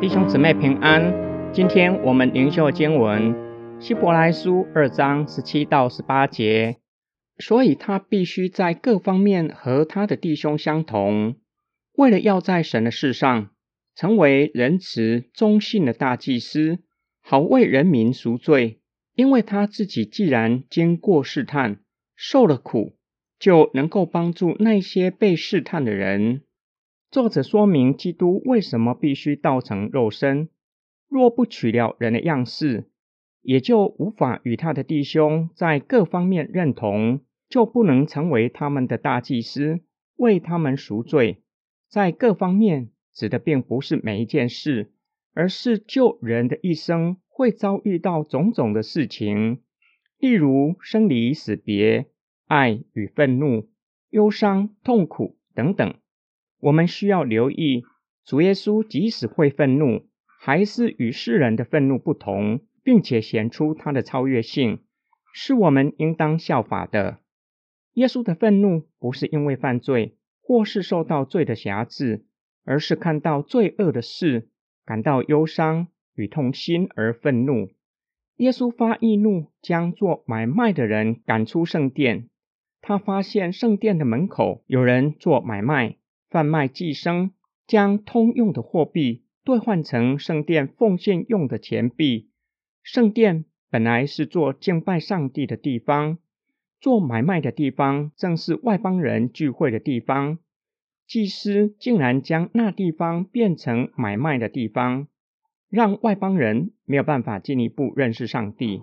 弟兄姊妹平安，今天我们灵修经文希伯来书二章十七到十八节。所以他必须在各方面和他的弟兄相同，为了要在神的事上成为仁慈忠信的大祭司，好为人民赎罪。因为他自己既然经过试探，受了苦，就能够帮助那些被试探的人。作者说明基督为什么必须道成肉身，若不取了人的样式，也就无法与他的弟兄在各方面认同，就不能成为他们的大祭司，为他们赎罪。在各方面指的并不是每一件事，而是救人的一生会遭遇到种种的事情，例如生离死别、爱与愤怒、忧伤、痛苦等等。我们需要留意，主耶稣即使会愤怒，还是与世人的愤怒不同，并且显出他的超越性，是我们应当效法的。耶稣的愤怒不是因为犯罪，或是受到罪的辖制，而是看到罪恶的事，感到忧伤与痛心而愤怒。耶稣发义怒，将做买卖的人赶出圣殿。他发现圣殿的门口有人做买卖。贩卖寄生，将通用的货币兑换成圣殿奉献用的钱币。圣殿本来是做敬拜上帝的地方，做买卖的地方正是外邦人聚会的地方。祭司竟然将那地方变成买卖的地方，让外邦人没有办法进一步认识上帝，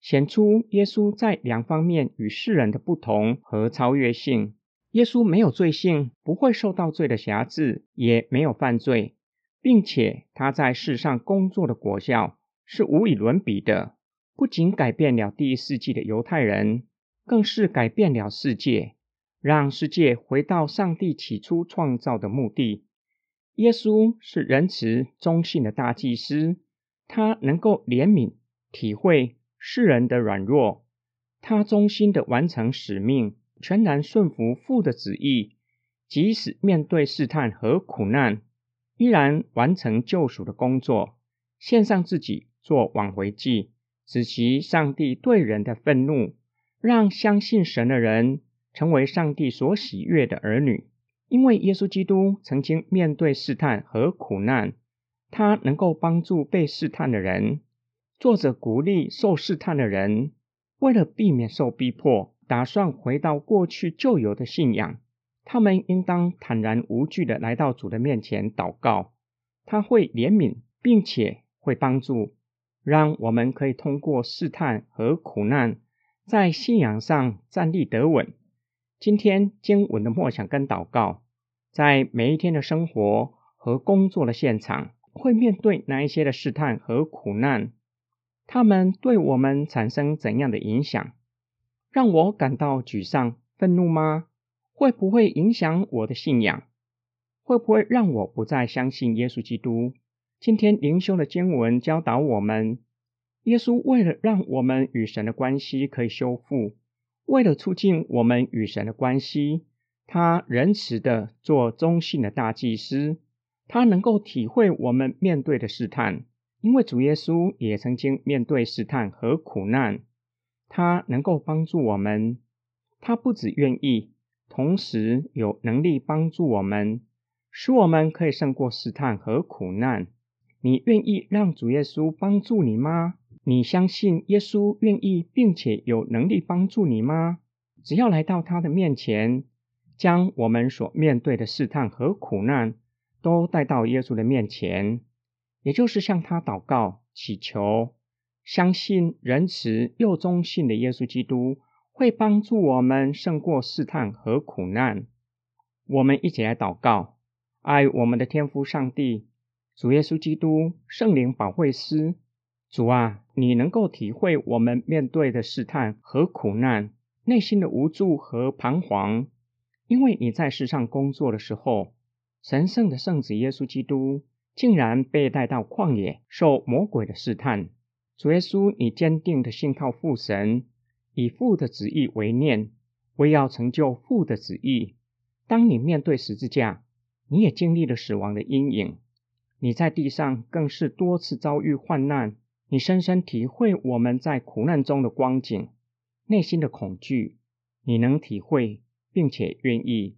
显出耶稣在两方面与世人的不同和超越性。耶稣没有罪性，不会受到罪的辖制，也没有犯罪，并且他在世上工作的果效是无与伦比的，不仅改变了第一世纪的犹太人，更是改变了世界，让世界回到上帝起初创造的目的。耶稣是仁慈忠信的大祭司，他能够怜悯、体会世人的软弱，他忠心的完成使命。全然顺服父的旨意，即使面对试探和苦难，依然完成救赎的工作，献上自己做挽回祭，使其上帝对人的愤怒，让相信神的人成为上帝所喜悦的儿女。因为耶稣基督曾经面对试探和苦难，他能够帮助被试探的人。作者鼓励受试探的人，为了避免受逼迫。打算回到过去旧有的信仰，他们应当坦然无惧的来到主的面前祷告，他会怜悯，并且会帮助，让我们可以通过试探和苦难，在信仰上站立得稳。今天经文的默想跟祷告，在每一天的生活和工作的现场，会面对哪一些的试探和苦难？他们对我们产生怎样的影响？让我感到沮丧、愤怒吗？会不会影响我的信仰？会不会让我不再相信耶稣基督？今天灵修的经文教导我们，耶稣为了让我们与神的关系可以修复，为了促进我们与神的关系，他仁慈的做忠信的大祭司，他能够体会我们面对的试探，因为主耶稣也曾经面对试探和苦难。他能够帮助我们，他不只愿意，同时有能力帮助我们，使我们可以胜过试探和苦难。你愿意让主耶稣帮助你吗？你相信耶稣愿意并且有能力帮助你吗？只要来到他的面前，将我们所面对的试探和苦难都带到耶稣的面前，也就是向他祷告、祈求。相信仁慈又忠信的耶稣基督会帮助我们胜过试探和苦难。我们一起来祷告：爱我们的天父上帝，主耶稣基督，圣灵保惠师。主啊，你能够体会我们面对的试探和苦难，内心的无助和彷徨，因为你在世上工作的时候，神圣的圣子耶稣基督竟然被带到旷野，受魔鬼的试探。主耶稣，你坚定的信靠父神，以父的旨意为念，为要成就父的旨意。当你面对十字架，你也经历了死亡的阴影。你在地上更是多次遭遇患难，你深深体会我们在苦难中的光景，内心的恐惧，你能体会，并且愿意，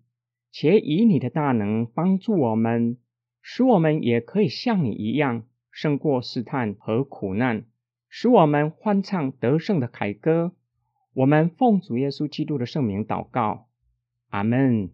且以你的大能帮助我们，使我们也可以像你一样胜过试探和苦难，使我们欢唱得胜的凯歌。我们奉主耶稣基督的圣名祷告，阿门。